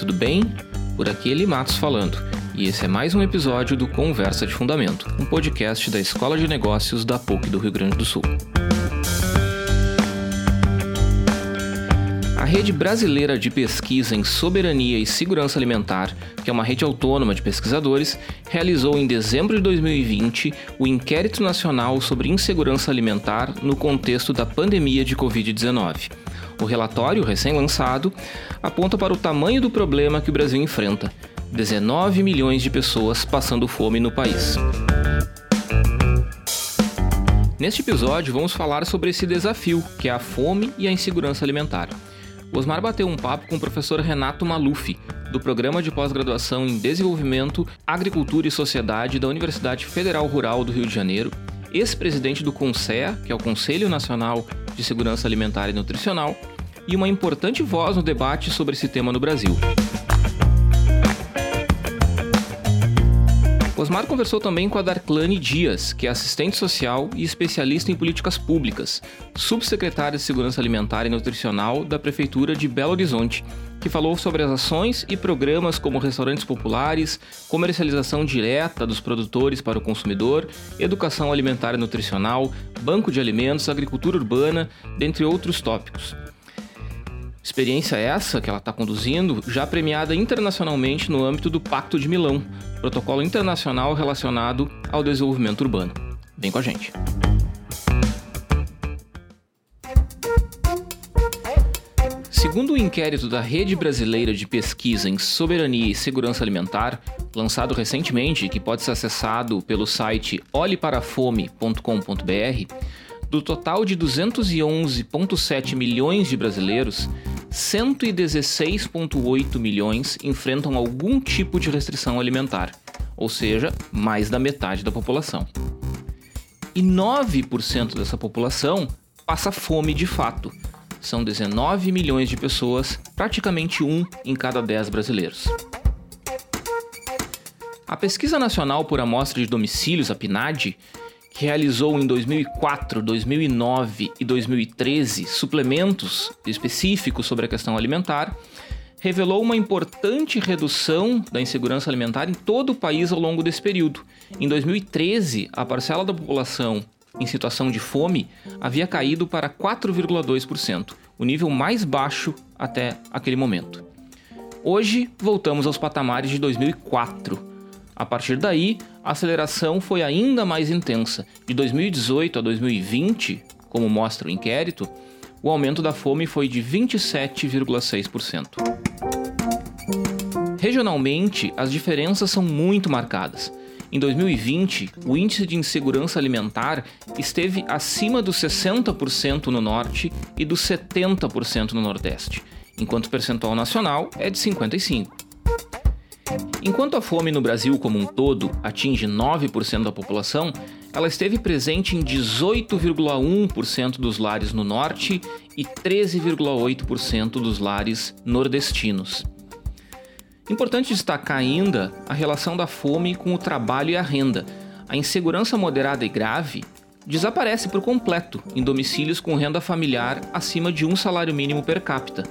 tudo bem? Por aqui Eli Matos falando, e esse é mais um episódio do Conversa de Fundamento, um podcast da Escola de Negócios da PUC do Rio Grande do Sul. A Rede Brasileira de Pesquisa em Soberania e Segurança Alimentar, que é uma rede autônoma de pesquisadores, realizou em dezembro de 2020 o Inquérito Nacional sobre Insegurança Alimentar no contexto da pandemia de Covid-19. O relatório, recém-lançado, aponta para o tamanho do problema que o Brasil enfrenta: 19 milhões de pessoas passando fome no país. Neste episódio, vamos falar sobre esse desafio, que é a fome e a insegurança alimentar. O Osmar bateu um papo com o professor Renato Maluf, do Programa de Pós-Graduação em Desenvolvimento, Agricultura e Sociedade da Universidade Federal Rural do Rio de Janeiro, ex-presidente do CONSEA, que é o Conselho Nacional de Segurança Alimentar e Nutricional, e uma importante voz no debate sobre esse tema no Brasil. Osmar conversou também com a Darclane Dias, que é assistente social e especialista em políticas públicas, subsecretária de Segurança Alimentar e Nutricional da Prefeitura de Belo Horizonte, que falou sobre as ações e programas como restaurantes populares, comercialização direta dos produtores para o consumidor, educação alimentar e nutricional, banco de alimentos, agricultura urbana, dentre outros tópicos. Experiência essa que ela está conduzindo, já premiada internacionalmente no âmbito do Pacto de Milão, protocolo internacional relacionado ao desenvolvimento urbano. Vem com a gente. Segundo o inquérito da Rede Brasileira de Pesquisa em Soberania e Segurança Alimentar, lançado recentemente que pode ser acessado pelo site olheparafome.com.br, do total de 211,7 milhões de brasileiros, 116,8 milhões enfrentam algum tipo de restrição alimentar, ou seja, mais da metade da população. E 9% dessa população passa fome de fato. São 19 milhões de pessoas, praticamente um em cada 10 brasileiros. A Pesquisa Nacional por Amostra de Domicílios, a PNAD, que realizou em 2004, 2009 e 2013 suplementos específicos sobre a questão alimentar, revelou uma importante redução da insegurança alimentar em todo o país ao longo desse período. Em 2013, a parcela da população em situação de fome havia caído para 4,2%, o nível mais baixo até aquele momento. Hoje, voltamos aos patamares de 2004. A partir daí, a aceleração foi ainda mais intensa. De 2018 a 2020, como mostra o inquérito, o aumento da fome foi de 27,6%. Regionalmente, as diferenças são muito marcadas. Em 2020, o índice de insegurança alimentar esteve acima dos 60% no norte e dos 70% no nordeste, enquanto o percentual nacional é de 55%. Enquanto a fome no Brasil como um todo atinge 9% da população, ela esteve presente em 18,1% dos lares no norte e 13,8% dos lares nordestinos. Importante destacar ainda a relação da fome com o trabalho e a renda. A insegurança moderada e grave desaparece por completo em domicílios com renda familiar acima de um salário mínimo per capita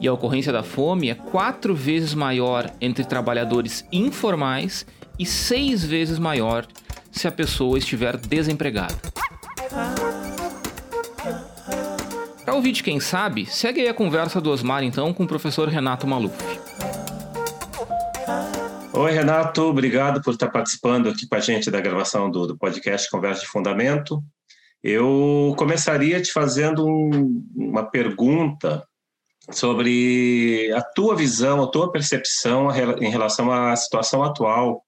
e a ocorrência da fome é quatro vezes maior entre trabalhadores informais e seis vezes maior se a pessoa estiver desempregada. Para ouvir de quem sabe, segue aí a conversa do Osmar então com o professor Renato Maluf. Oi, Renato, obrigado por estar participando aqui com a gente da gravação do, do podcast Conversa de Fundamento. Eu começaria te fazendo um, uma pergunta sobre a tua visão, a tua percepção em relação à situação atual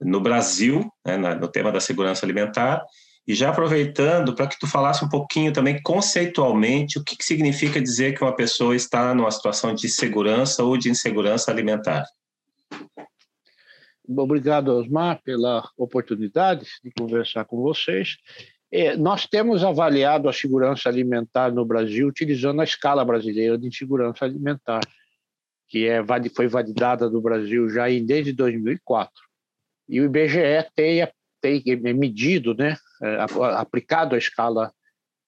no Brasil, né, no tema da segurança alimentar, e já aproveitando para que tu falasse um pouquinho também conceitualmente o que, que significa dizer que uma pessoa está numa situação de segurança ou de insegurança alimentar. Obrigado, Osmar, pela oportunidade de conversar com vocês. É, nós temos avaliado a segurança alimentar no Brasil utilizando a escala brasileira de segurança alimentar, que é, foi validada no Brasil já em, desde 2004. E o IBGE tem, tem medido, né, é, aplicado a escala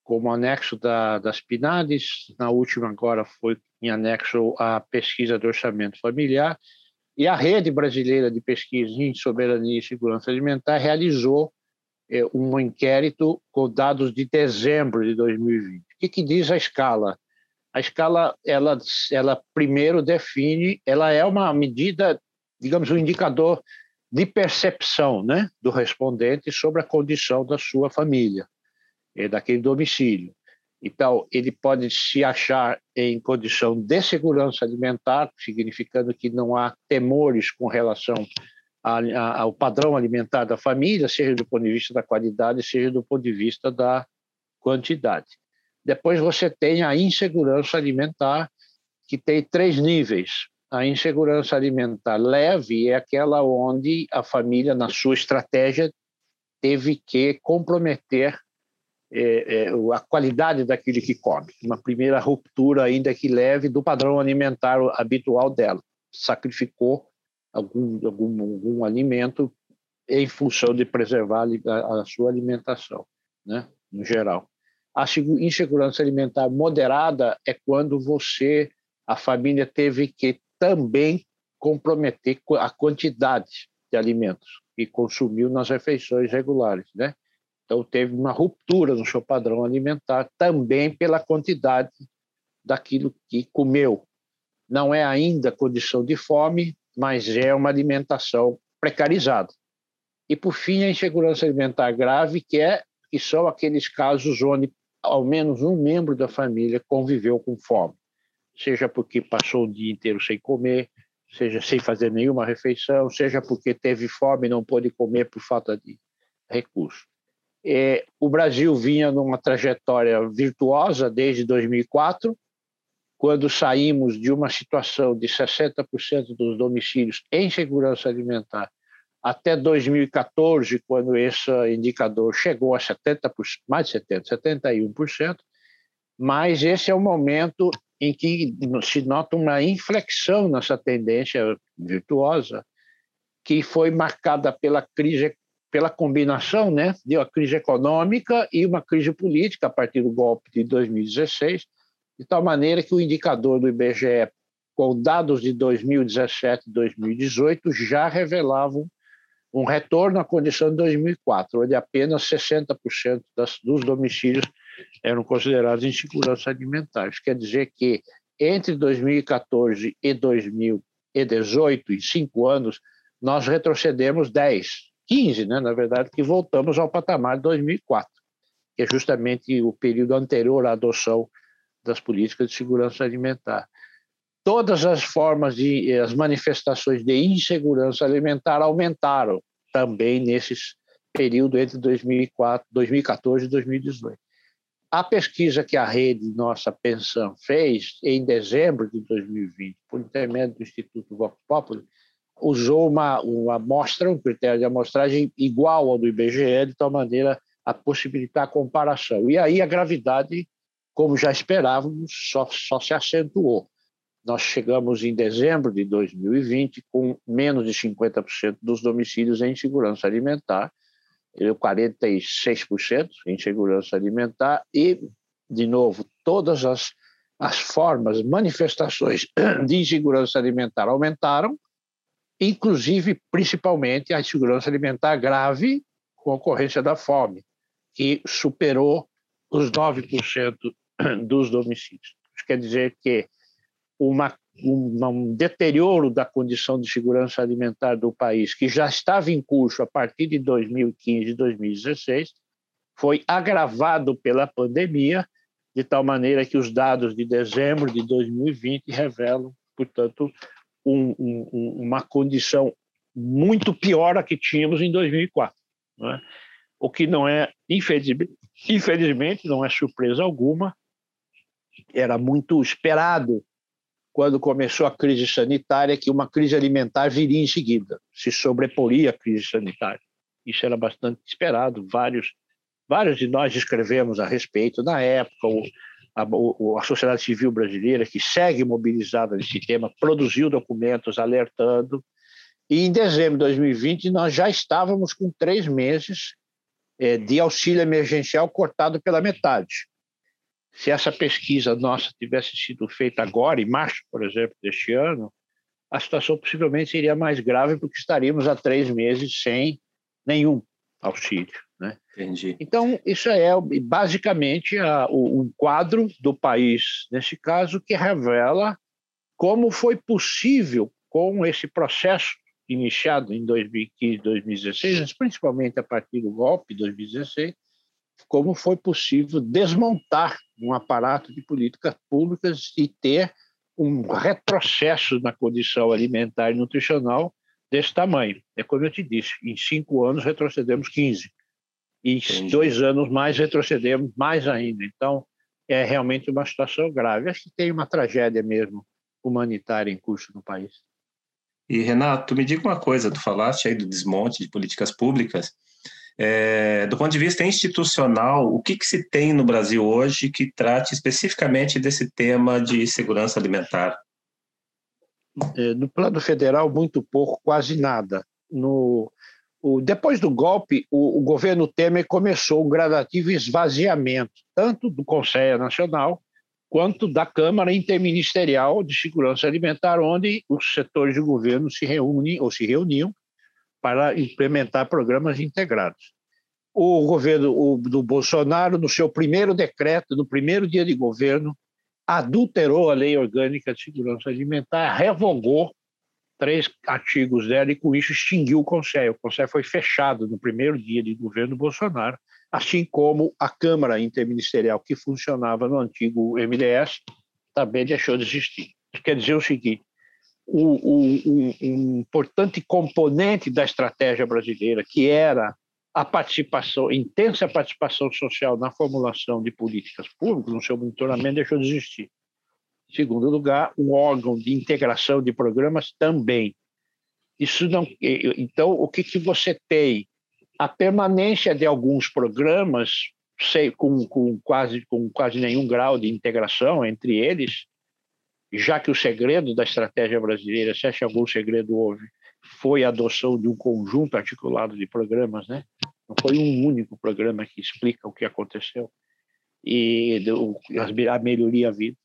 como anexo da, das PNADs, na última agora foi em anexo à pesquisa do orçamento familiar, e a Rede Brasileira de Pesquisa em Soberania e Segurança Alimentar realizou é, um inquérito com dados de dezembro de 2020. O que, que diz a escala? A escala, ela, ela primeiro define, ela é uma medida, digamos, um indicador de percepção né, do respondente sobre a condição da sua família, é, daquele domicílio. Então, ele pode se achar em condição de segurança alimentar, significando que não há temores com relação a, a, ao padrão alimentar da família, seja do ponto de vista da qualidade, seja do ponto de vista da quantidade. Depois você tem a insegurança alimentar, que tem três níveis. A insegurança alimentar leve é aquela onde a família, na sua estratégia, teve que comprometer é, é, a qualidade daquilo que come. Uma primeira ruptura, ainda que leve, do padrão alimentar habitual dela. Sacrificou algum, algum, algum alimento em função de preservar a, a sua alimentação, né, no geral. A insegurança alimentar moderada é quando você, a família teve que também comprometer a quantidade de alimentos que consumiu nas refeições regulares, né? Então teve uma ruptura no seu padrão alimentar também pela quantidade daquilo que comeu. Não é ainda condição de fome, mas é uma alimentação precarizada. E por fim a insegurança alimentar grave, que é que são aqueles casos onde ao menos um membro da família conviveu com fome, seja porque passou o dia inteiro sem comer, seja sem fazer nenhuma refeição, seja porque teve fome e não pôde comer por falta de recurso. É, o Brasil vinha numa trajetória virtuosa desde 2004, quando saímos de uma situação de 60% dos domicílios em segurança alimentar até 2014, quando esse indicador chegou a 70%, mais de 70%, 71%, mas esse é o momento em que se nota uma inflexão nessa tendência virtuosa, que foi marcada pela crise, pela combinação né, de uma crise econômica e uma crise política a partir do golpe de 2016, de tal maneira que o indicador do IBGE, com dados de 2017 e 2018, já revelavam um retorno à condição de 2004, onde apenas 60% das, dos domicílios eram considerados em segurança alimentar. Isso quer dizer que entre 2014 e 2018, em cinco anos, nós retrocedemos 10, 15, né, na verdade, que voltamos ao patamar de 2004, que é justamente o período anterior à adoção das políticas de segurança alimentar todas as formas de as manifestações de insegurança alimentar aumentaram também nesses período entre 2004, 2014 e 2018. A pesquisa que a rede Nossa Pensão fez em dezembro de 2020, por intermédio do Instituto Vox Populi, usou uma, uma amostra, um critério de amostragem igual ao do IBGE, de tal maneira a possibilitar a comparação. E aí a gravidade, como já esperávamos, só, só se acentuou. Nós chegamos em dezembro de 2020 com menos de 50% dos domicílios em segurança alimentar, 46% em segurança alimentar e, de novo, todas as, as formas, manifestações de insegurança alimentar aumentaram, inclusive, principalmente, a insegurança alimentar grave com ocorrência da fome, que superou os 9% dos domicílios. Isso quer dizer que uma, um deterioro da condição de segurança alimentar do país, que já estava em curso a partir de 2015 e 2016, foi agravado pela pandemia, de tal maneira que os dados de dezembro de 2020 revelam, portanto, um, um, uma condição muito pior a que tínhamos em 2004. Não é? O que não é, infelizmente, infelizmente, não é surpresa alguma, era muito esperado quando começou a crise sanitária, que uma crise alimentar viria em seguida, se sobreporia à crise sanitária. Isso era bastante esperado, vários, vários de nós escrevemos a respeito na época, o, a, o, a sociedade civil brasileira, que segue mobilizada nesse tema, produziu documentos alertando, e em dezembro de 2020 nós já estávamos com três meses é, de auxílio emergencial cortado pela metade. Se essa pesquisa nossa tivesse sido feita agora, em março, por exemplo, deste ano, a situação possivelmente seria mais grave, porque estaríamos há três meses sem nenhum auxílio. Né? Entendi. Então, isso é basicamente a, o, um quadro do país, nesse caso, que revela como foi possível, com esse processo iniciado em 2015, 2016, mas principalmente a partir do golpe de 2016, como foi possível desmontar um aparato de políticas públicas e ter um retrocesso na condição alimentar e nutricional desse tamanho. É como eu te disse, em cinco anos retrocedemos 15. E em dois anos mais retrocedemos mais ainda. Então, é realmente uma situação grave. Acho que tem uma tragédia mesmo humanitária em curso no país. E, Renato, me diga uma coisa, tu falaste aí do desmonte de políticas públicas, é, do ponto de vista institucional, o que, que se tem no Brasil hoje que trate especificamente desse tema de segurança alimentar? É, no plano federal, muito pouco, quase nada. No, o, depois do golpe, o, o, governo Temer começou um gradativo esvaziamento, tanto do Conselho Nacional quanto da Câmara Interministerial de Segurança Alimentar, onde os setores de governo se reúnem ou se reuniam para implementar programas integrados. O governo o, do Bolsonaro, no seu primeiro decreto, no primeiro dia de governo, adulterou a Lei Orgânica de Segurança Alimentar, revogou três artigos dela e, com isso, extinguiu o Conselho. O Conselho foi fechado no primeiro dia de governo Bolsonaro, assim como a Câmara Interministerial, que funcionava no antigo MDS, também deixou de existir. Isso quer dizer o seguinte: um, um, um importante componente da estratégia brasileira, que era a participação, intensa participação social na formulação de políticas públicas, no seu monitoramento, deixou de existir. Em segundo lugar, um órgão de integração de programas também. Isso não, então, o que, que você tem? A permanência de alguns programas, sei, com, com, quase, com quase nenhum grau de integração entre eles, já que o segredo da estratégia brasileira, se acha algum segredo houve, foi a adoção de um conjunto articulado de programas, né? Não foi um único programa que explica o que aconteceu e a melhoria vida.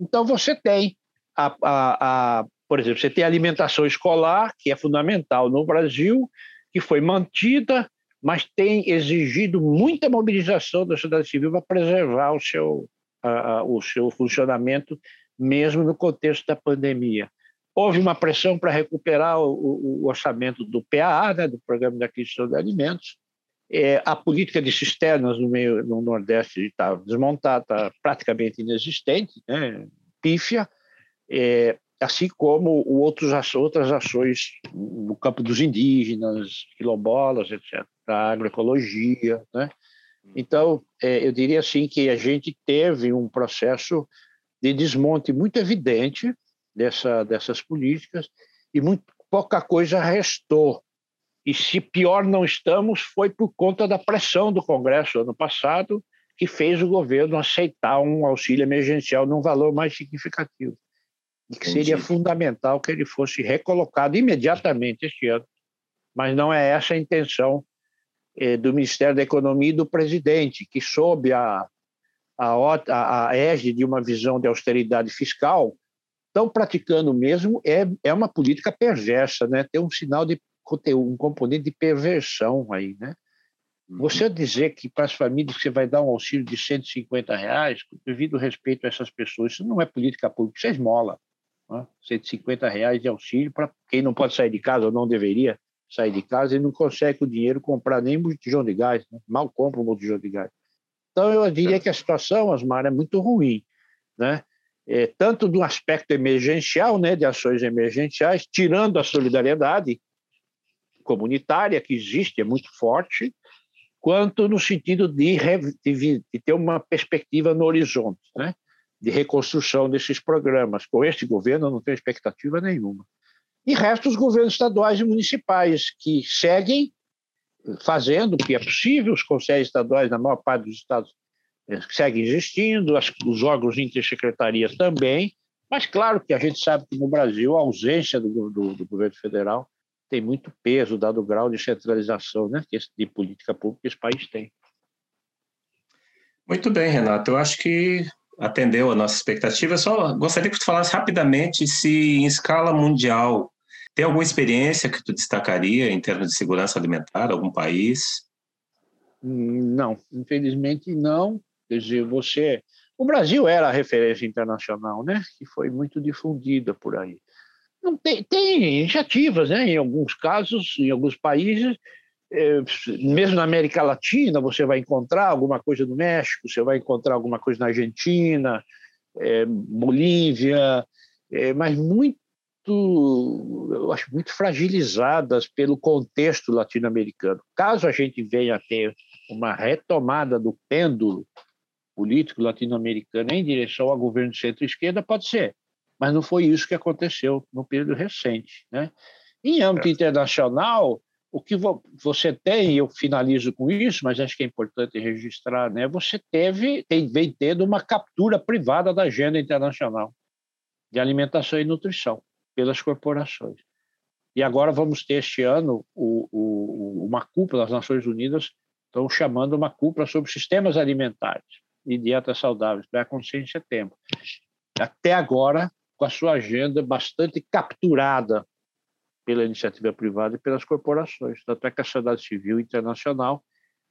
Então você tem a, a, a, por exemplo, você tem a alimentação escolar que é fundamental no Brasil, que foi mantida, mas tem exigido muita mobilização da sociedade civil para preservar o seu a, o seu funcionamento mesmo no contexto da pandemia. Houve uma pressão para recuperar o, o, orçamento do PAA, né, do Programa de Aquisição de Alimentos. É, a política de cisternas no, meio, no Nordeste está desmontada, está praticamente inexistente, né, pífia, é, assim como outros, outras ações no campo dos indígenas, quilombolas, etc., da agroecologia. Né? Então, é, eu diria assim que a gente teve um processo de desmonte muito evidente dessa, dessas políticas e muito pouca coisa restou. E se pior não estamos, foi por conta da pressão do Congresso ano passado, que fez o governo aceitar um auxílio emergencial num valor mais significativo. E que seria fundamental que ele fosse recolocado imediatamente este ano. Mas não é essa a intenção eh, do Ministério da Economia e do presidente, que, sob a a, a égide de uma visão de austeridade fiscal, estão praticando mesmo é, é uma política perversa, né? Tem um sinal de um componente de perversão aí, né? Uhum. Você dizer que para as famílias você vai dar um auxílio de 150 reais, devido respeito a essas pessoas, isso não é política pública, isso é esmola. Né? 150 reais de auxílio para quem não pode sair de casa ou não deveria sair de casa e não consegue o dinheiro comprar nem um botijão de gás, né? mal compra um botijão de gás. Então, eu diria que a situação, Osmar, é muito ruim, né? É, tanto do aspecto emergencial, né, de ações emergenciais, tirando a solidariedade comunitária que existe, é muito forte, quanto no sentido de, de, ter uma perspectiva no horizonte, né, de reconstrução desses programas. Com este governo, eu não tenho expectativa nenhuma. E resta os governos estaduais e municipais, que seguem fazendo o que é possível, os conselhos estaduais, na maior parte dos estados, eh, seguem existindo, os órgãos de intersecretaria também, mas claro que a gente sabe que no Brasil a ausência do, do, do governo federal tem muito peso, dado o grau de centralização né, de política pública que esse país tem. Muito bem, Renato. Eu acho que atendeu a nossa expectativa. Eu só gostaria que tu falasse rapidamente se, em escala mundial, tem alguma experiência que tu destacaria em termos de segurança alimentar, algum país? Não, infelizmente não. Quer dizer, você. O Brasil era a referência internacional, né? Que foi muito difundida por aí. Não tem, tem iniciativas, né? Em alguns casos, em alguns países, é, mesmo na América Latina, você vai encontrar alguma coisa no México, você vai encontrar alguma coisa na Argentina, é, Bolívia, é, mas muito, eu acho, muito fragilizadas pelo contexto latino-americano. Caso a gente venha a ter uma retomada do pêndulo político latino-americano em direção ao governo centro-esquerda, pode ser, mas não foi isso que aconteceu no período recente. Né? Em âmbito é. internacional, o que você tem, e eu finalizo com isso, mas acho que é importante registrar, né? Você teve, tem, vem tendo uma captura privada da agenda internacional de alimentação e nutrição pelas corporações. E agora vamos ter este ano o, o, uma cúpula das Nações Unidas, estão chamando uma cúpula sobre sistemas alimentares e dietas saudáveis, vai acontecer em setembro. Até agora, com a sua agenda bastante capturada pela iniciativa privada e pelas corporações. Tanto é que a sociedade civil internacional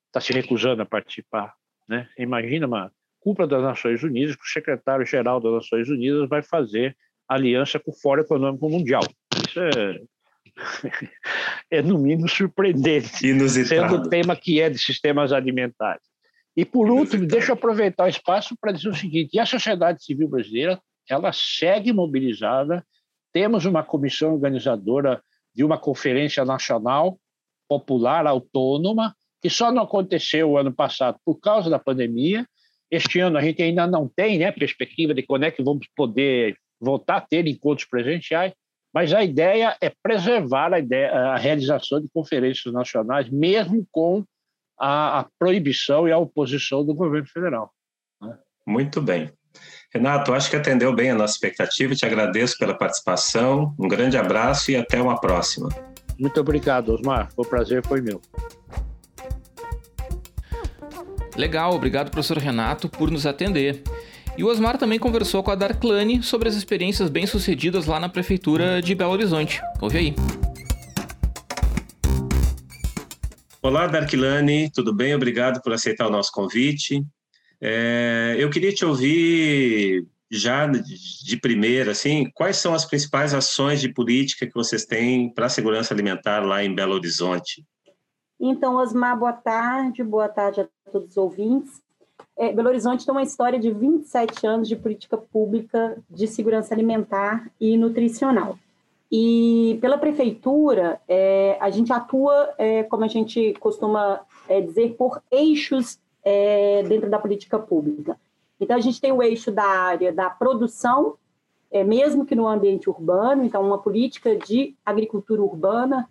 está se recusando a participar. Né? Imagina uma cúpula das Nações Unidas, que o secretário-geral das Nações Unidas vai fazer aliança com o Fórum Econômico Mundial. Isso é, é no mínimo surpreendente, Inusitado. sendo o tema que é de sistemas alimentares. E por último, deixa eu aproveitar o espaço para dizer o seguinte: e a sociedade civil brasileira ela segue mobilizada temos uma comissão organizadora de uma conferência nacional popular autônoma, que só não aconteceu o ano passado por causa da pandemia. Este ano a gente ainda não tem né, perspectiva de quando é que vamos poder voltar a ter encontros presenciais, mas a ideia é preservar a, ideia, a realização de conferências nacionais, mesmo com a, a proibição e a oposição do governo federal. Né? Muito bem. Renato, acho que atendeu bem a nossa expectativa. Te agradeço pela participação. Um grande abraço e até uma próxima. Muito obrigado, Osmar. O prazer foi meu. Legal, obrigado, professor Renato, por nos atender. E o Osmar também conversou com a Darklane sobre as experiências bem-sucedidas lá na prefeitura de Belo Horizonte. Ouve aí. Olá, Darklane, tudo bem? Obrigado por aceitar o nosso convite. É, eu queria te ouvir já de primeira, assim, quais são as principais ações de política que vocês têm para a segurança alimentar lá em Belo Horizonte? Então, Osmar, boa tarde, boa tarde a todos os ouvintes. É, Belo Horizonte tem uma história de 27 anos de política pública de segurança alimentar e nutricional. E pela prefeitura, é, a gente atua, é, como a gente costuma é, dizer, por eixos é, dentro da política pública. Então, a gente tem o eixo da área da produção, é, mesmo que no ambiente urbano, então, uma política de agricultura urbana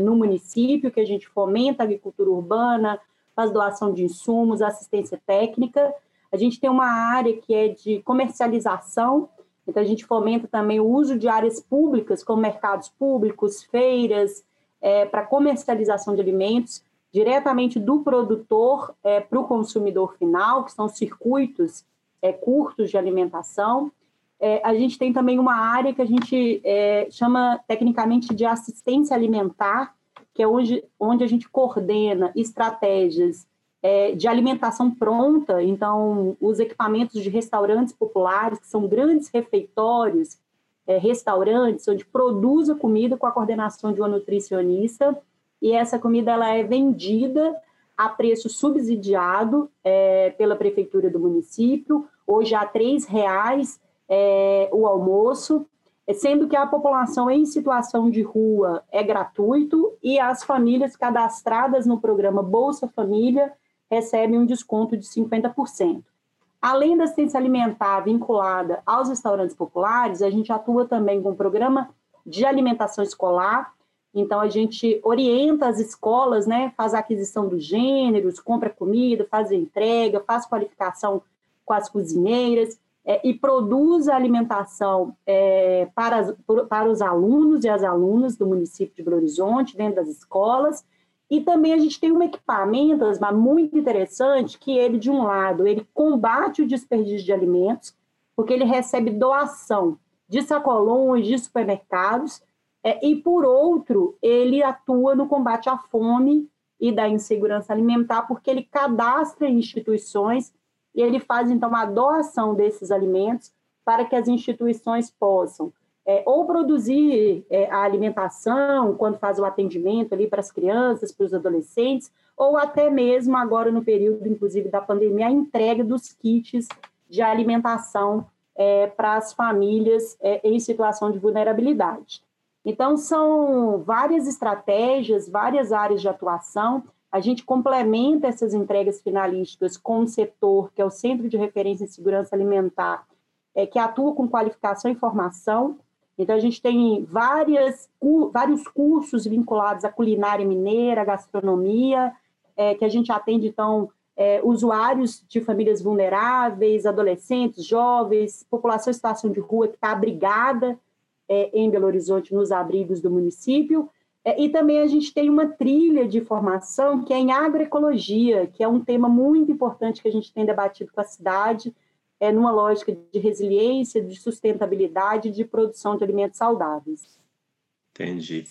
no município, que a gente fomenta a agricultura urbana, faz doação de insumos, assistência técnica. A gente tem uma área que é de comercialização, então a gente fomenta também o uso de áreas públicas, como mercados públicos, feiras, é, para comercialização de alimentos diretamente do produtor é, para o consumidor final, que são circuitos é, curtos de alimentação. É, a gente tem também uma área que a gente é, chama tecnicamente de assistência alimentar, que é onde, onde a gente coordena estratégias é, de alimentação pronta, então os equipamentos de restaurantes populares, que são grandes refeitórios, é, restaurantes, onde produz a comida com a coordenação de uma nutricionista, e essa comida ela é vendida a preço subsidiado é, pela prefeitura do município, hoje a R$ reais é, o almoço, sendo que a população em situação de rua é gratuito e as famílias cadastradas no programa Bolsa Família recebem um desconto de 50%. Além da assistência alimentar vinculada aos restaurantes populares, a gente atua também com o programa de alimentação escolar, então, a gente orienta as escolas, né, faz a aquisição dos gêneros, compra comida, faz entrega, faz qualificação com as cozinheiras é, e produz alimentação é, para, para os alunos e as alunas do município de Belo Horizonte, dentro das escolas, E também a gente tem um equipamento, Asma, muito interessante, que ele, de um lado, ele combate o desperdício de alimentos, porque ele recebe doação de sacolões, de supermercados, é, e, por outro, ele atua no combate à fome e da insegurança alimentar, porque ele cadastra instituições e ele faz, então, a doação desses alimentos para que as instituições possam é, ou produzir é, a alimentação quando faz o atendimento ali para as crianças, para os adolescentes, ou até mesmo agora no período, inclusive, da pandemia, a entrega dos kits de alimentação é, para as famílias é, em situação de vulnerabilidade. Então, são várias estratégias, várias áreas de atuação. A gente complementa essas entregas finalísticas com o setor, que é o Centro de Referência em Segurança Alimentar, é, que atua com qualificação e formação. Então, a gente tem várias, vários cursos vinculados à culinária mineira, à gastronomia, é, que a gente atende, então, é, usuários de famílias vulneráveis, adolescentes, jovens, população em situação de rua que está abrigada é, em Belo Horizonte, nos abrigos do município. É, e também a gente tem uma trilha de formação que é em agroecologia, que é um tema muito importante que a gente tem debatido com a cidade, é, numa lógica de resiliência, de sustentabilidade, de produção de alimentos saudáveis. Entendi.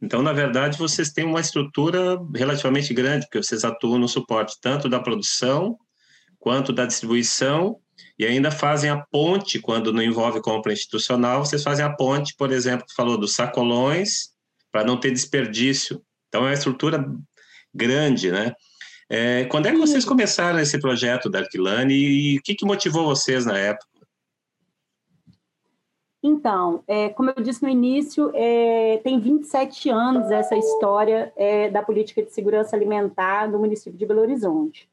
Então, na verdade, vocês têm uma estrutura relativamente grande, porque vocês atuam no suporte tanto da produção quanto da distribuição e ainda fazem a ponte quando não envolve compra institucional. Vocês fazem a ponte, por exemplo, que falou dos sacolões para não ter desperdício. Então, é uma estrutura grande, né? É, quando é que vocês começaram esse projeto da Arquilane e o que, que motivou vocês na época? Então, é, como eu disse no início, é, tem 27 anos essa história é, da política de segurança alimentar no município de Belo Horizonte.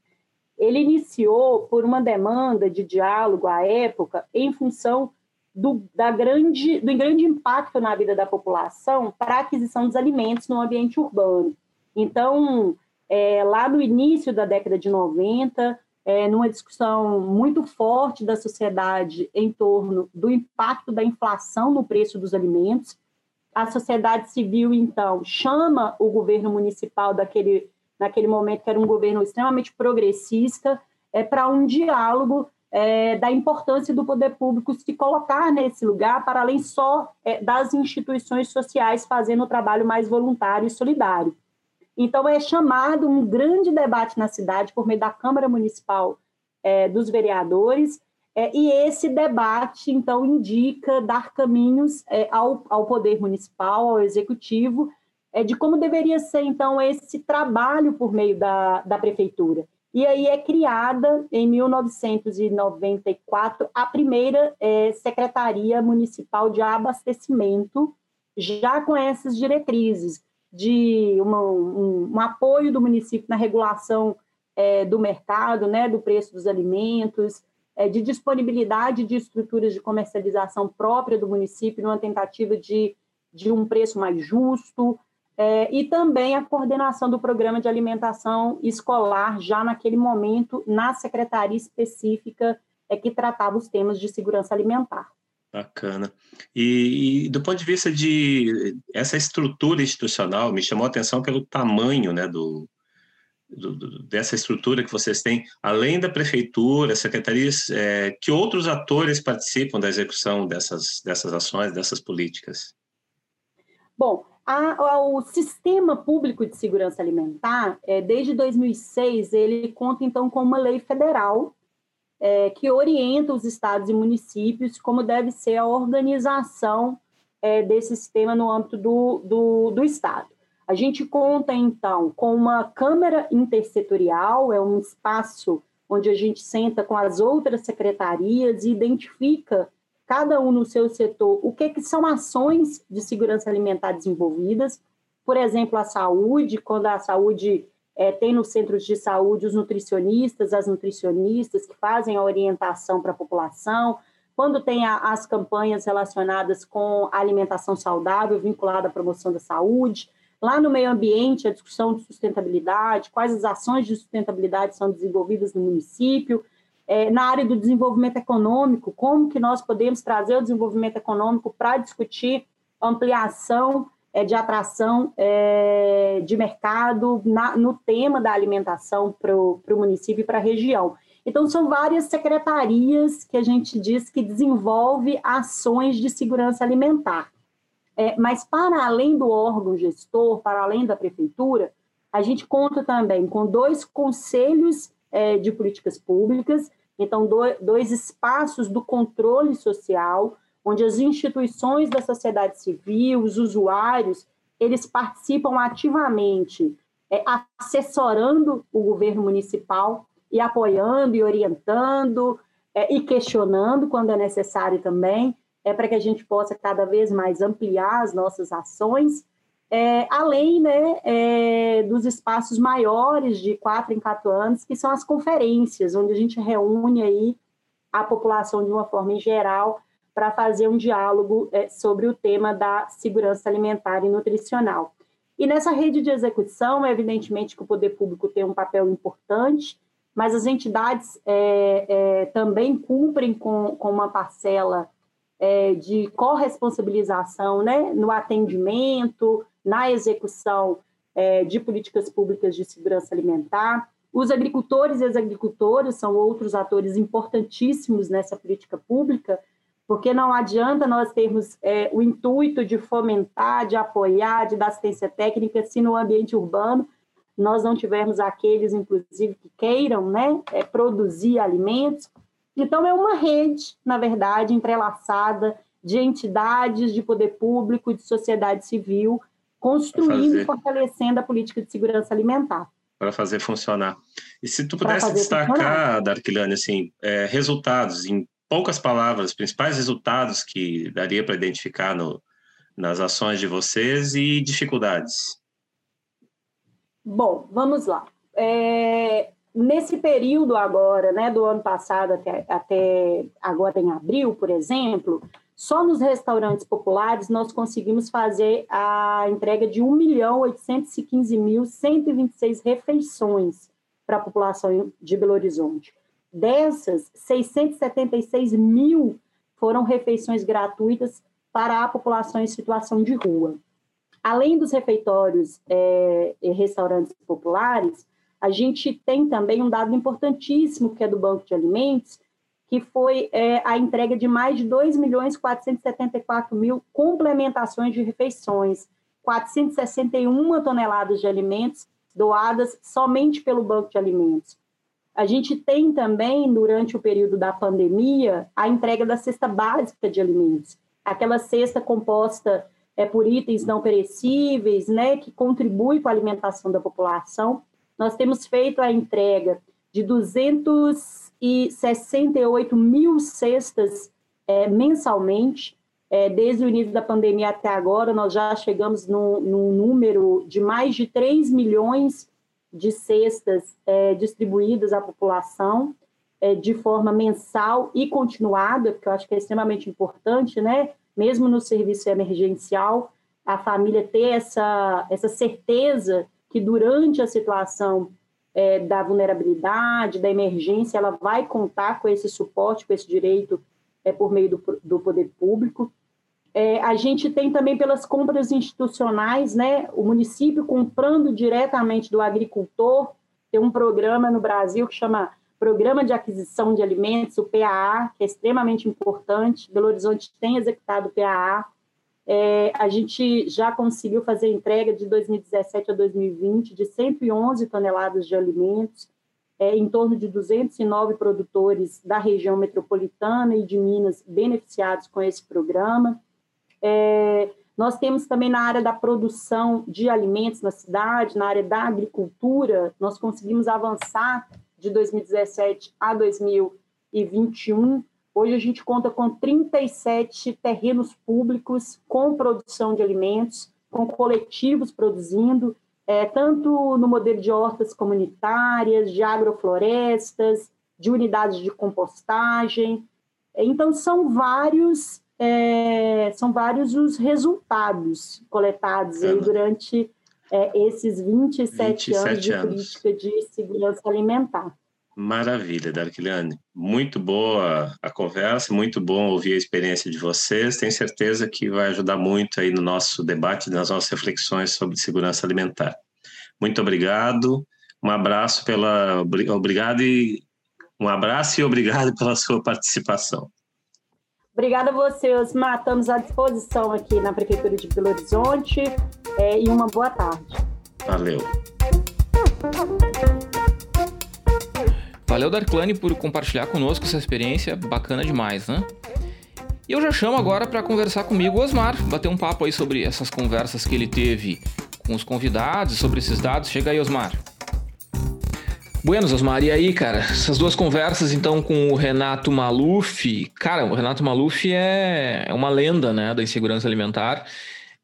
Ele iniciou por uma demanda de diálogo à época em função do, da grande, do grande impacto na vida da população para a aquisição dos alimentos no ambiente urbano. Então, é, lá no início da década de 90, é, numa discussão muito forte da sociedade em torno do impacto da inflação no preço dos alimentos. A sociedade civil, então, chama o governo municipal daquele, naquele momento, que era um governo extremamente progressista, é, para um diálogo é, da importância do poder público se colocar nesse lugar, para além só é, das instituições sociais fazendo o trabalho mais voluntário e solidário. Então, é chamado um grande debate na cidade por meio da Câmara Municipal é, dos Vereadores, é, e esse debate, então, indica dar caminhos é, ao, ao Poder Municipal, ao Executivo, é, de como deveria ser, então, esse trabalho por meio da, da Prefeitura. E aí é criada, em 1994, a primeira é, Secretaria Municipal de Abastecimento, já com essas diretrizes de uma, um, um, apoio do município na regulação é, do mercado, né, do preço dos alimentos, é, de disponibilidade de estruturas de comercialização própria do município, numa tentativa de, de um preço mais justo, é, e também a coordenação do programa de alimentação escolar, já naquele momento, na secretaria específica é, que tratava os temas de segurança alimentar. Bacana. E, e, do ponto de vista de essa estrutura institucional, me chamou a atenção pelo tamanho né, do, do, do dessa estrutura que vocês têm, além da prefeitura, secretarias, é, que outros atores participam da execução dessas, dessas ações, dessas políticas? Bom, o Sistema Público de Segurança Alimentar, é, desde 2006, ele conta então com uma lei federal é, que orienta os estados e municípios como deve ser a organização é, desse sistema no âmbito do, do, do Estado. A gente conta, então, com uma Câmara Intersetorial, é um espaço onde a gente senta com as outras secretarias e identifica, cada um no seu setor, o que, que são ações de segurança alimentar desenvolvidas. Por exemplo, a saúde, quando a saúde é, tem nos centros de saúde os nutricionistas, as nutricionistas que fazem a orientação para a população. Quando tem a, as campanhas relacionadas com a alimentação saudável, vinculada à promoção da saúde. Lá no meio ambiente, a discussão de sustentabilidade, quais as ações de sustentabilidade são desenvolvidas no município. É, na área do desenvolvimento econômico, como que nós podemos trazer o desenvolvimento econômico para discutir ampliação é, de atração é, de mercado na, no tema da alimentação para o município e para a região. Então, são várias secretarias que a gente diz que desenvolve ações de segurança alimentar. É, mas, para além do órgão gestor, para além da prefeitura, a gente conta também com dois conselhos é, de políticas públicas, então, do, dois espaços do controle social, onde as instituições da sociedade civil, os usuários, eles participam ativamente, é, assessorando o governo municipal e apoiando e orientando é, e questionando quando é necessário também, é para que a gente possa cada vez mais ampliar as nossas ações, é, além né, é, dos espaços maiores de quatro em quatro anos, que são as conferências, onde a gente reúne aí a população de uma forma em geral para fazer um diálogo é, sobre o tema da segurança alimentar e nutricional. E nessa rede de execução, evidentemente que o poder público tem um papel importante, mas as entidades é, é, também cumprem com, com uma parcela é, de corresponsabilização né, no atendimento, na execução é, de políticas públicas de segurança alimentar. Os agricultores e as agricultoras são outros atores importantíssimos nessa política pública, porque não adianta nós termos é, o intuito de fomentar, de apoiar, de dar assistência técnica, se no ambiente urbano nós não tivermos aqueles, inclusive, que queiram né, é, produzir alimentos. Então, é uma rede, na verdade, entrelaçada de entidades de poder público, de sociedade civil, construindo e fortalecendo a política de segurança alimentar. Para fazer funcionar. E se tu pudesse destacar, Darquilane, assim, é, resultados em poucas palavras, principais resultados que daria para identificar no, nas ações de vocês e dificuldades? Bom, vamos lá. É, nesse período agora, né, do ano passado até, até agora em abril, por exemplo, só nos restaurantes populares nós conseguimos fazer a entrega de 1.815.126 refeições para a população de Belo Horizonte. Dessas, 676 mil foram refeições gratuitas para a população em situação de rua. Além dos refeitórios é, e restaurantes populares, a gente tem também um dado importantíssimo, que é do Banco de Alimentos, que foi é, a entrega de mais de 2 milhões 474 mil complementações de refeições, 461 toneladas de alimentos doadas somente pelo Banco de Alimentos. A gente tem também, durante o período da pandemia, a entrega da cesta básica de alimentos, aquela cesta composta é, por itens não perecíveis, né, que contribui com a alimentação da população. Nós temos feito a entrega de 268 mil cestas é, mensalmente. É, desde o início da pandemia até agora, nós já chegamos no, no número de mais de 3 milhões de cestas é, distribuídas à população é, de forma mensal e continuada, porque eu acho que é extremamente importante, né? Mesmo no serviço emergencial, a família ter essa, essa certeza que durante a situação é, da vulnerabilidade, da emergência, ela vai contar com esse suporte, com esse direito é, por meio do, do poder público. É, a gente tem também pelas compras institucionais, né, o município comprando diretamente do agricultor, tem um programa no Brasil que chama Programa de Aquisição de Alimentos, o PAA, que é extremamente importante. Belo Horizonte tem executado o PAA. É, a gente já conseguiu fazer entrega de 2017 a 2020 de 111 toneladas de alimentos, é, em torno de 209 produtores da região metropolitana e de Minas beneficiados com esse programa. É, nós temos também na área da produção de alimentos na cidade, na área da agricultura, nós conseguimos avançar de 2017 a 2021. Hoje a gente conta com 37 terrenos públicos com produção de alimentos, com coletivos produzindo, é, tanto no modelo de hortas comunitárias, de agroflorestas, de unidades de compostagem. Então, são vários é, são vários os resultados coletados aí durante é, esses 27, 27 anos de política de segurança alimentar. Maravilha, Darkiliane. Muito boa a conversa, muito bom ouvir a experiência de vocês. Tenho certeza que vai ajudar muito aí no nosso debate, nas nossas reflexões sobre segurança alimentar. Muito obrigado. Um abraço pela obrigado e um abraço e obrigado pela sua participação. Obrigada a você, Osmar. Estamos à disposição aqui na Prefeitura de Belo Horizonte é, e uma boa tarde. Valeu. Valeu, Darklane, por compartilhar conosco essa experiência bacana demais, né? E eu já chamo agora para conversar comigo o Osmar, bater um papo aí sobre essas conversas que ele teve com os convidados, sobre esses dados. Chega aí, Osmar. Buenos, Osmar. E aí, cara, essas duas conversas, então, com o Renato Maluf. Cara, o Renato Maluf é, é uma lenda, né, da insegurança alimentar,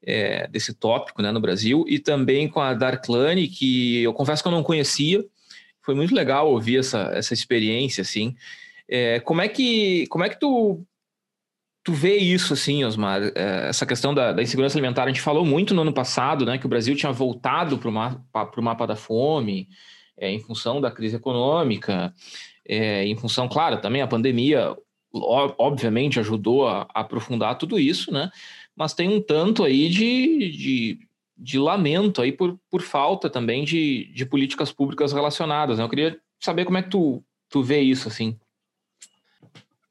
é, desse tópico, né, no Brasil. E também com a Darklane, que eu confesso que eu não conhecia foi muito legal ouvir essa, essa experiência, assim. É, como é que como é que tu tu vê isso, assim, Osmar? É, essa questão da, da, insegurança alimentar, a gente falou muito no ano passado, né, que o Brasil tinha voltado para o mapa, mapa da fome, é, em função da crise econômica, é, em função, claro, também a pandemia, obviamente, ajudou a, a aprofundar tudo isso, né? Mas tem um tanto aí de, de de lamento aí por, por falta também de, de políticas públicas relacionadas. Né? Eu queria saber como é que tu, tu vê isso, assim.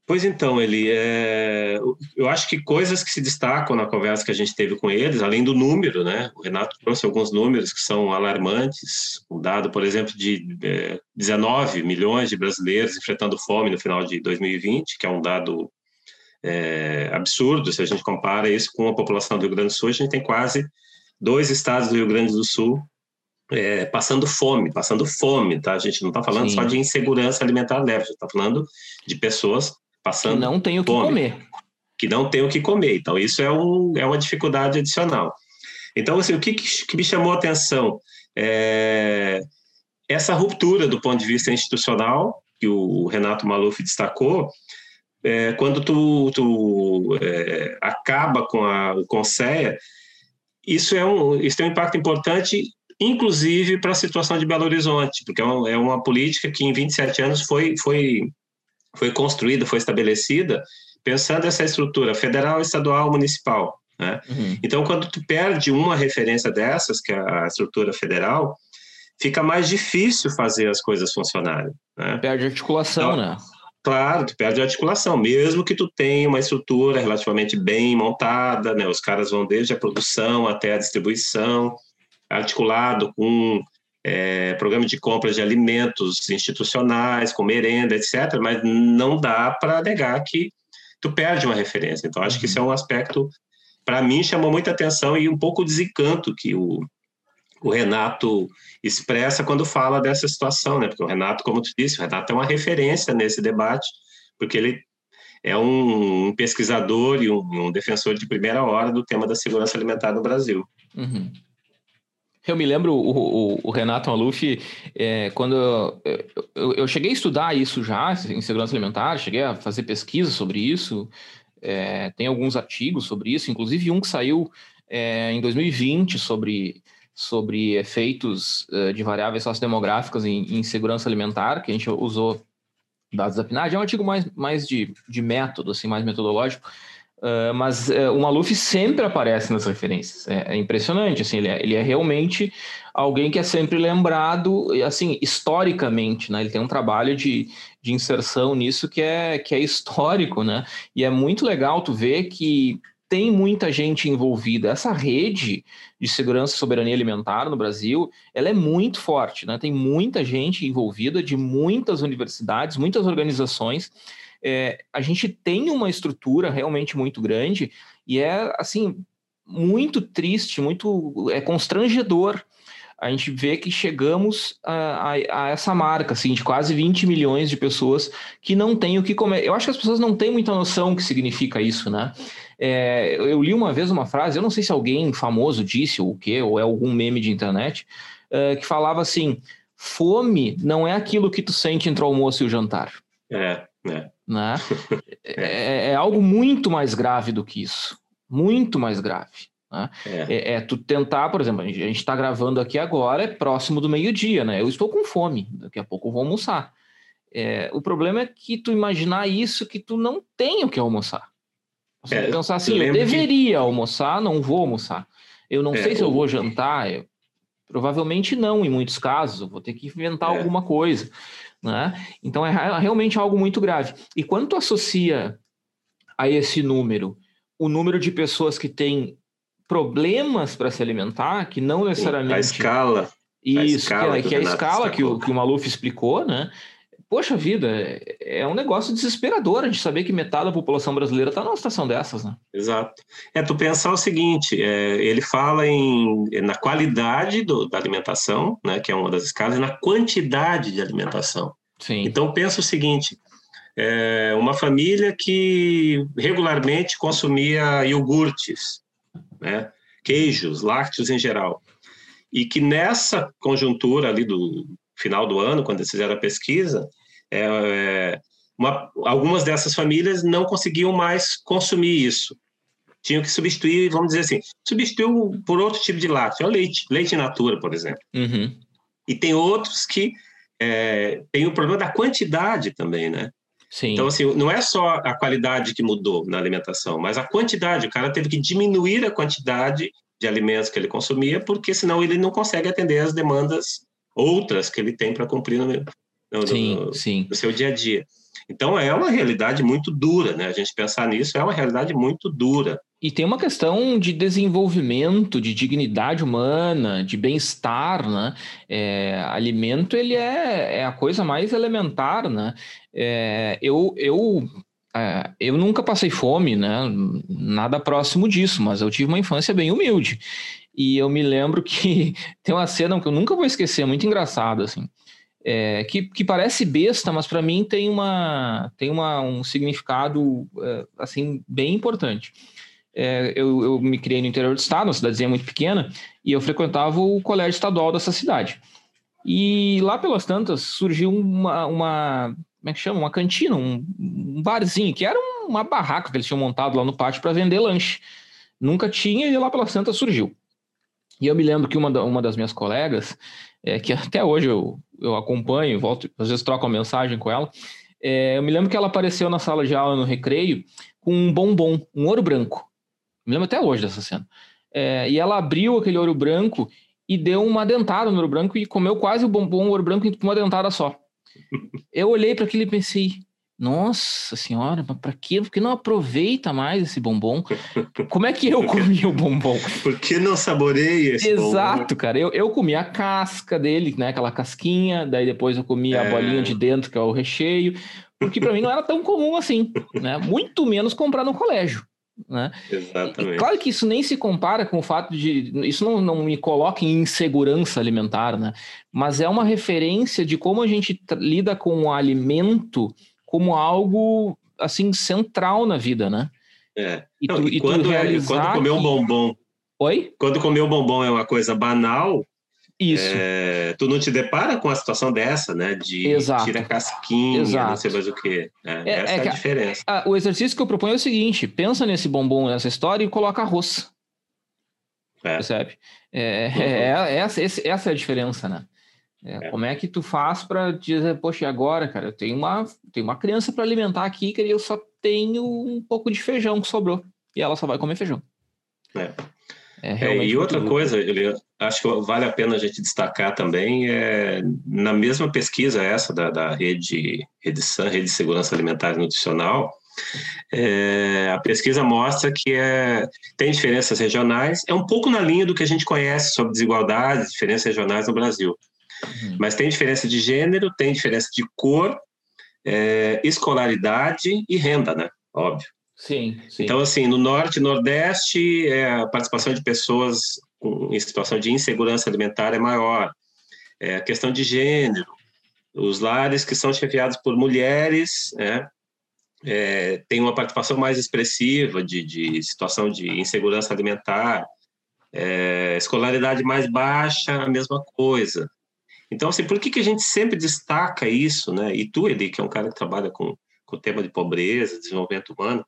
Pois então, ele é... eu acho que coisas que se destacam na conversa que a gente teve com eles, além do número, né? O Renato trouxe alguns números que são alarmantes. O dado, por exemplo, de é, 19 milhões de brasileiros enfrentando fome no final de 2020, que é um dado é, absurdo se a gente compara isso com a população do Rio Grande do Sul. A gente tem quase dois estados do Rio Grande do Sul é, passando fome, passando fome, tá? A gente não está falando Sim. só de insegurança alimentar leve, a gente está falando de pessoas passando que não tem o que fome, comer, que não tem o que comer. Então isso é, um, é uma dificuldade adicional. Então assim, o que, que me chamou a atenção é essa ruptura do ponto de vista institucional que o Renato Maluf destacou. É, quando tu, tu é, acaba com a, o Conceia, isso, é um, isso tem um impacto importante, inclusive para a situação de Belo Horizonte, porque é uma, é uma política que em 27 anos foi, foi, foi construída, foi estabelecida, pensando essa estrutura federal, estadual, municipal. Né? Uhum. Então, quando tu perde uma referência dessas, que é a estrutura federal, fica mais difícil fazer as coisas funcionarem. Né? Perde articulação, então, né? Claro, tu perde a articulação, mesmo que tu tenha uma estrutura relativamente bem montada, né? Os caras vão desde a produção até a distribuição, articulado com é, programa de compra de alimentos institucionais, com merenda, etc. Mas não dá para negar que tu perde uma referência. Então, acho que isso é um aspecto, para mim, chamou muita atenção e um pouco desencanto que o, o Renato expressa quando fala dessa situação, né? Porque o Renato, como tu disse, o Renato é uma referência nesse debate, porque ele é um, pesquisador e um, um defensor de primeira hora do tema da segurança alimentar no Brasil. Uhum. Eu me lembro, o, o, o Renato Maluf, é, quando eu, eu, eu, cheguei a estudar isso já, em segurança alimentar, cheguei a fazer pesquisa sobre isso, é, tem alguns artigos sobre isso, inclusive um que saiu é, em 2020 sobre sobre efeitos uh, de variáveis sociodemográficas em, em segurança alimentar, que a gente usou dados da PNAD, é um artigo mais, mais de, de método, assim, mais metodológico, uh, mas uh, o Maluf sempre aparece nas referências, é, é, impressionante, assim, ele é, ele é realmente alguém que é sempre lembrado, assim, historicamente, né, ele tem um trabalho de, de inserção nisso que é, que é histórico, né, e é muito legal tu ver que tem muita gente envolvida. Essa rede de segurança e soberania alimentar no Brasil, ela é muito forte, né? Tem muita gente envolvida de muitas universidades, muitas organizações. É, a gente tem uma estrutura realmente muito grande e é assim muito triste, muito é constrangedor a gente vê que chegamos a, a, a, essa marca, assim, de quase 20 milhões de pessoas que não têm o que comer. Eu acho que as pessoas não têm muita noção do que significa isso, né? É, eu li uma vez uma frase, eu não sei se alguém famoso disse ou o quê, ou é algum meme de internet, é, que falava assim: fome não é aquilo que tu sente entre o almoço e o jantar. É, é. Né? é, é algo muito mais grave do que isso. Muito mais grave. Né? É. É, é. tu tentar, por exemplo, a gente está gravando aqui agora, é próximo do meio-dia, né? Eu estou com fome, daqui a pouco eu vou almoçar. É, o problema é que tu imaginar isso que tu não tem o que almoçar. Você é, pensar assim, eu, eu deveria que... almoçar, não vou almoçar. Eu não é, sei se eu vou jantar. Eu... Provavelmente não, em muitos casos. Vou ter que inventar é. alguma coisa. Né? Então é realmente algo muito grave. E quando tu associa a esse número o número de pessoas que têm problemas para se alimentar, que não necessariamente. A escala. Isso, a escala que, é, que é a escala que o, que o Maluf explicou, né? Poxa vida, é, é um negócio desesperador de saber que metade da população brasileira está numa situação dessas, né? Exato. É tu pensar o seguinte: é, ele fala em, na qualidade do, da alimentação, né, que é uma das escalas, e na quantidade de alimentação. Sim. Então pensa o seguinte: é uma família que regularmente consumia iogurtes, né, queijos, lácteos em geral, e que nessa conjuntura ali do final do ano, quando eles fizeram a pesquisa, é, é, uma, algumas dessas famílias não conseguiam mais consumir isso. Tinham que substituir, vamos dizer assim, substituiu por outro tipo de lácteo, leite, leite in natura, por exemplo. Uhum. E tem outros que é, tem o problema da quantidade também, né? Sim. Então, assim, não é só a qualidade que mudou na alimentação, mas a quantidade. O cara teve que diminuir a quantidade de alimentos que ele consumia, porque senão ele não consegue atender as demandas outras que ele tem para cumprir no, no, sim, no, sim. no, seu dia a dia. Então é uma realidade muito dura, né? A gente pensar nisso é uma realidade muito dura. E tem uma questão de desenvolvimento, de dignidade humana, de bem-estar, né? É, alimento ele é, é a coisa mais elementar, né? É, eu, eu é, eu nunca passei fome, né? Nada próximo disso, mas eu tive uma infância bem humilde. E eu me lembro que tem uma cena que eu nunca vou esquecer, muito engraçada, assim. É, que, que parece besta, mas para mim tem, uma, tem uma, um significado é, assim bem importante. É, eu, eu, me criei no interior do estado, uma cidadezinha muito pequena, e eu frequentava o colégio estadual dessa cidade. E lá pelas tantas surgiu uma, uma como é que chama? Uma cantina, um, um barzinho, que era uma barraca que eles tinham montado lá no pátio para vender lanche. Nunca tinha e lá pelas tantas surgiu. E eu me lembro que uma, da, uma das minhas colegas, é, que até hoje eu, eu acompanho, volto, às vezes troco uma mensagem com ela, é, eu me lembro que ela apareceu na sala de aula no recreio com um bombom, um ouro branco. Me lembro até hoje dessa cena. É, e ela abriu aquele ouro branco e deu uma dentada no ouro branco e comeu quase o bombom ouro branco com uma dentada só. Eu olhei para aquilo e pensei, nossa senhora, mas para que não aproveita mais esse bombom? Como é que eu comi o bombom? Por que não saboreia esse Exato, bombom? cara. Eu, eu comi a casca dele, né? Aquela casquinha, daí depois eu comi é... a bolinha de dentro, que é o recheio, porque para mim não era tão comum assim, né? Muito menos comprar no colégio. Né? Exatamente. E, claro que isso nem se compara com o fato de. Isso não, não me coloca em insegurança alimentar, né? Mas é uma referência de como a gente lida com o alimento como algo assim central na vida, né? É. E, tu, Não, e, e quando, é, quando comer um bombom. Oi? Quando comer um bombom é uma coisa banal. Isso. É, tu não te depara com a situação dessa, né? De Exato. tira casquinha, Exato. não sei mais o quê. É, é essa é, a diferença. A, o exercício que eu proponho é o seguinte: pensa nesse bombom, nessa história, e coloca arroz. É. Percebe? É, uhum. é, essa, essa é a diferença, né? É, é. Como é que tu faz para dizer, poxa, e agora, cara, eu tenho uma, tenho uma criança para alimentar aqui, que eu só tenho um pouco de feijão que sobrou. E ela só vai comer feijão. É. É, é e outra coisa, ele, acho que vale a pena a gente destacar também, é, na mesma pesquisa essa da, da rede, rede SAN, Rede de Segurança Alimentar e Nutricional, é, a pesquisa mostra que é, tem diferenças regionais, é um pouco na linha do que a gente conhece sobre desigualdades, diferenças regionais no Brasil. Uhum. Mas tem diferença de gênero, tem diferença de cor, é, escolaridade e renda, né? Óbvio. Sim, sim. Então, assim, no Norte e Nordeste, é, a participação de pessoas em situação de insegurança alimentar é maior. É, a questão de gênero, os lares que são chefiados por mulheres, né, é, tem uma participação mais expressiva de, de situação de insegurança alimentar. É, escolaridade mais baixa, a mesma coisa. Então, assim, por que, que a gente sempre destaca isso, né? E tu, Eli, que é um cara que trabalha com, com o tema de pobreza, desenvolvimento humano,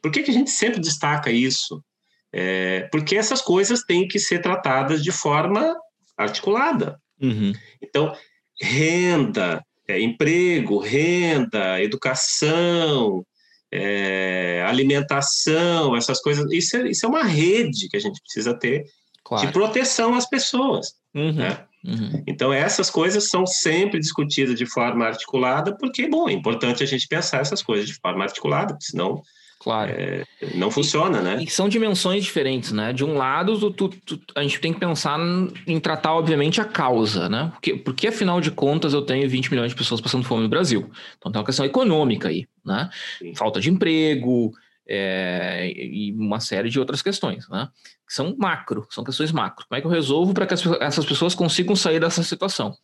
por que, que a gente sempre destaca isso? É, porque essas coisas têm que ser tratadas de forma articulada. Uhum. Então, renda, é, emprego, renda, educação, é, alimentação, essas coisas. Isso é, isso é uma rede que a gente precisa ter claro. de proteção às pessoas. Uhum, né? Uhum. Então, essas coisas são sempre discutidas de forma articulada, porque, bom, é importante a gente pensar essas coisas de forma articulada, senão Claro. É, não funciona, e, né? E são dimensões diferentes, né? De um lado, tu, tu, a gente tem que pensar em tratar, obviamente, a causa, né? Porque, porque, afinal de contas, eu tenho 20 milhões de pessoas passando fome no Brasil. Então tem uma questão econômica aí, né? Sim. Falta de emprego é, e uma série de outras questões, né? Que são macro, são questões macro. Como é que eu resolvo para que as, essas pessoas consigam sair dessa situação?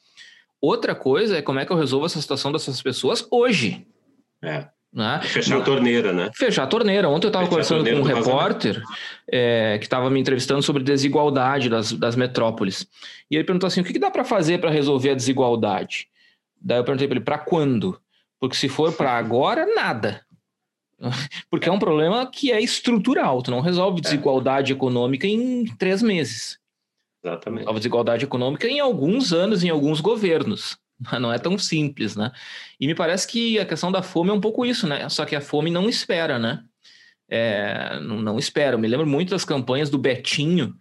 Outra coisa é como é que eu resolvo essa situação dessas pessoas hoje. É. Né? Fechar a torneira, né? Fechar a torneira. Ontem eu estava conversando com um repórter é, que estava me entrevistando sobre desigualdade das, das metrópoles. E ele perguntou assim: o que, que dá para fazer para resolver a desigualdade? Daí eu perguntei para ele: para quando? Porque se for para agora, nada. Porque é um problema que é estrutural. Tu não resolve é. desigualdade econômica em três meses. Exatamente. Resolve desigualdade econômica em alguns anos, em alguns governos. Não é tão simples, né? E me parece que a questão da fome é um pouco isso, né? Só que a fome não espera, né? É, não, não, espera. Eu me lembro muito das campanhas do Betinho,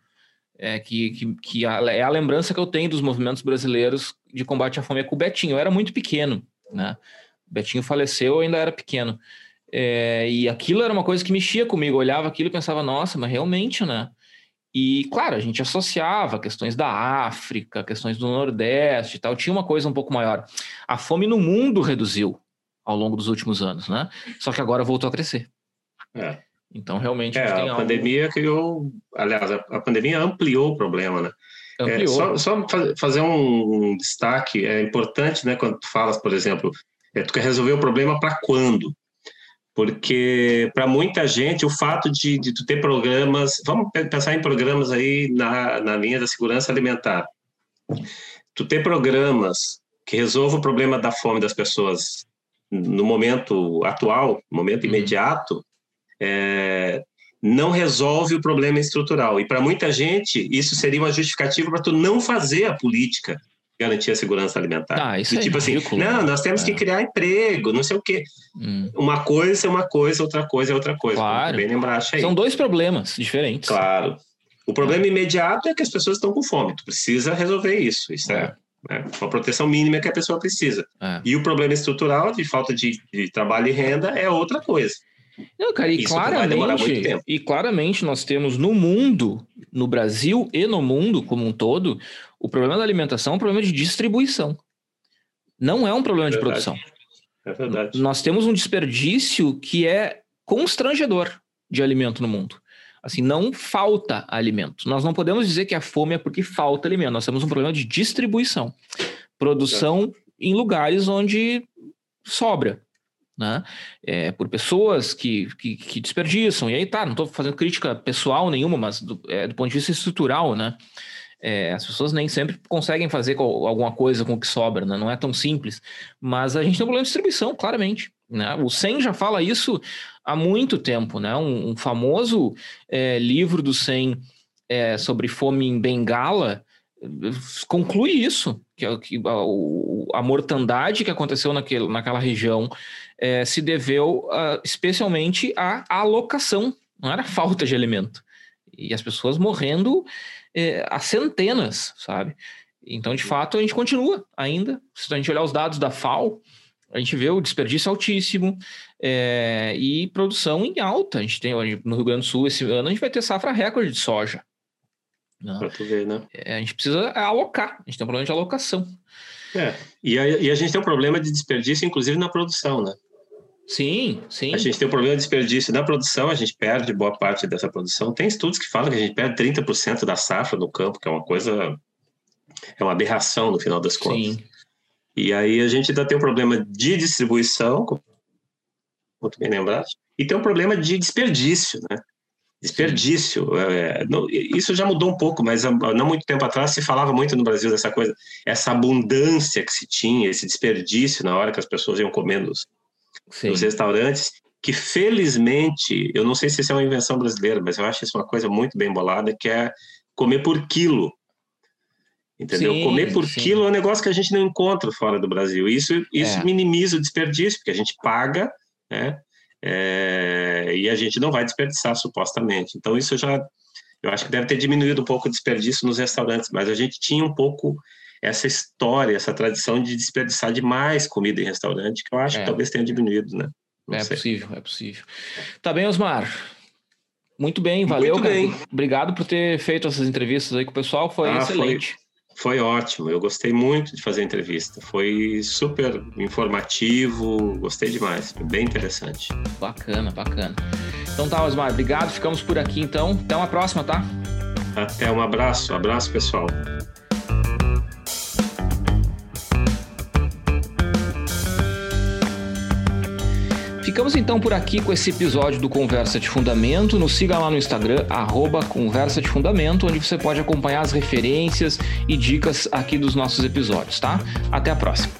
é, que, que, que a, é a lembrança que eu tenho dos movimentos brasileiros de combate à fome é com o Betinho. Eu era muito pequeno, né? O Betinho faleceu, eu ainda era pequeno. É, e aquilo era uma coisa que mexia comigo. Eu olhava aquilo e pensava, nossa, mas realmente, né? E, claro, a gente associava questões da África, questões do Nordeste e tal, tinha uma coisa um pouco maior. A fome no mundo reduziu ao longo dos últimos anos, né? Só que agora voltou a crescer. É. Então, realmente, é, a, a algo... pandemia criou, aliás, a, a, pandemia ampliou o problema, né? É, só, só, fazer um destaque, é importante, né, quando tu falas, por exemplo, é, tu quer resolver o problema para quando? Porque para muita gente o fato de, de tu ter programas, vamos pensar em programas aí na, na linha da segurança alimentar, tu ter programas que resolvam o problema da fome das pessoas no momento atual, momento uhum. imediato, é, não resolve o problema estrutural. E para muita gente, isso seria uma justificativa para tu não fazer a política garantir a segurança alimentar. Ah, isso é tipo assim, não, nós temos é. que criar emprego, não sei o quê. Hum. Uma coisa é uma coisa, outra coisa é outra coisa. Claro. Bem lembrar, aí. São dois problemas diferentes. Claro. O problema é. imediato é que as pessoas estão com fome. Tu precisa resolver isso. Isso é, é, é uma proteção mínima que a pessoa precisa. É. E o problema estrutural de falta de, de trabalho e renda é outra coisa. Não, cara, e claramente, e claramente nós temos no mundo, no Brasil e no mundo como um todo, o problema da alimentação é um problema de distribuição. Não é um problema é de produção. É verdade. Nós temos um desperdício que é constrangedor de alimento no mundo. Assim, não falta alimento. Nós não podemos dizer que a fome é porque falta alimento. Nós temos um problema de distribuição. Produção é. em lugares onde sobra né? É, por pessoas que, que, que, desperdiçam. E aí tá, não estou fazendo crítica pessoal nenhuma, mas do, é, do ponto de vista estrutural, né? É, as pessoas nem sempre conseguem fazer alguma coisa com o que sobra, né? não é tão simples. Mas a gente tem um problema de distribuição, claramente. Né? O SEM já fala isso há muito tempo. Né? Um, um famoso é, livro do SEM é, sobre fome em Bengala conclui isso, que, é que a, a, mortandade que aconteceu naquele, naquela região é, se deveu uh, especialmente à alocação, não era falta de alimento. E as pessoas morrendo é, a centenas, sabe? Então, de fato, a gente continua ainda. Se a gente olhar os dados da FAO, a gente vê o desperdício altíssimo é, e produção em alta. A gente tem no Rio Grande do Sul esse ano a gente vai ter safra recorde de soja. Né? Para tu ver, né? É, a gente precisa alocar, a gente tem um problema de alocação. É, e a, e a gente tem um problema de desperdício, inclusive na produção, né? Sim, sim. A gente tem um problema de desperdício na produção, a gente perde boa parte dessa produção. Tem estudos que falam que a gente perde 30% da safra no campo, que é uma coisa. É uma aberração no final das contas. Sim. E aí a gente ainda tem um problema de distribuição, tu bem lembraste, e tem um problema de desperdício, né? Desperdício. É, não, isso já mudou um pouco, mas não muito tempo atrás se falava muito no Brasil dessa coisa, essa abundância que se tinha, esse desperdício na hora que as pessoas iam comendo nos, nos restaurantes, que felizmente, eu não sei se isso é uma invenção brasileira, mas eu acho isso uma coisa muito bem bolada, que é comer por quilo. Entendeu? Sim, Comer por sim. quilo é um negócio que a gente não encontra fora do Brasil. Isso, isso É. minimiza o desperdício, porque a gente paga, né? É, e a gente não vai desperdiçar, supostamente. Então, isso já. Eu acho que deve ter diminuído um pouco o desperdício nos restaurantes, mas a gente tinha um pouco essa história, essa tradição de desperdiçar demais comida em restaurante, que eu acho É. que talvez tenha diminuído, né? Não é sei. possível, é possível. Tá bem, Osmar? Muito bem, valeu, Muito bem. Obrigado por ter feito essas entrevistas aí com o pessoal, foi Ah, foi- excelente. Foi ótimo, eu gostei muito de fazer a entrevista. Foi super informativo, gostei demais, foi bem interessante. Bacana, bacana. Então tá, Osmar, obrigado. Ficamos por aqui então. Até uma próxima, tá? Até um abraço, abraço pessoal. Ficamos então por aqui com esse episódio do Conversa de Fundamento. Nos siga lá no Instagram, arroba Conversa de Fundamento, onde você pode acompanhar as referências e dicas aqui dos nossos episódios, tá? Até a próxima.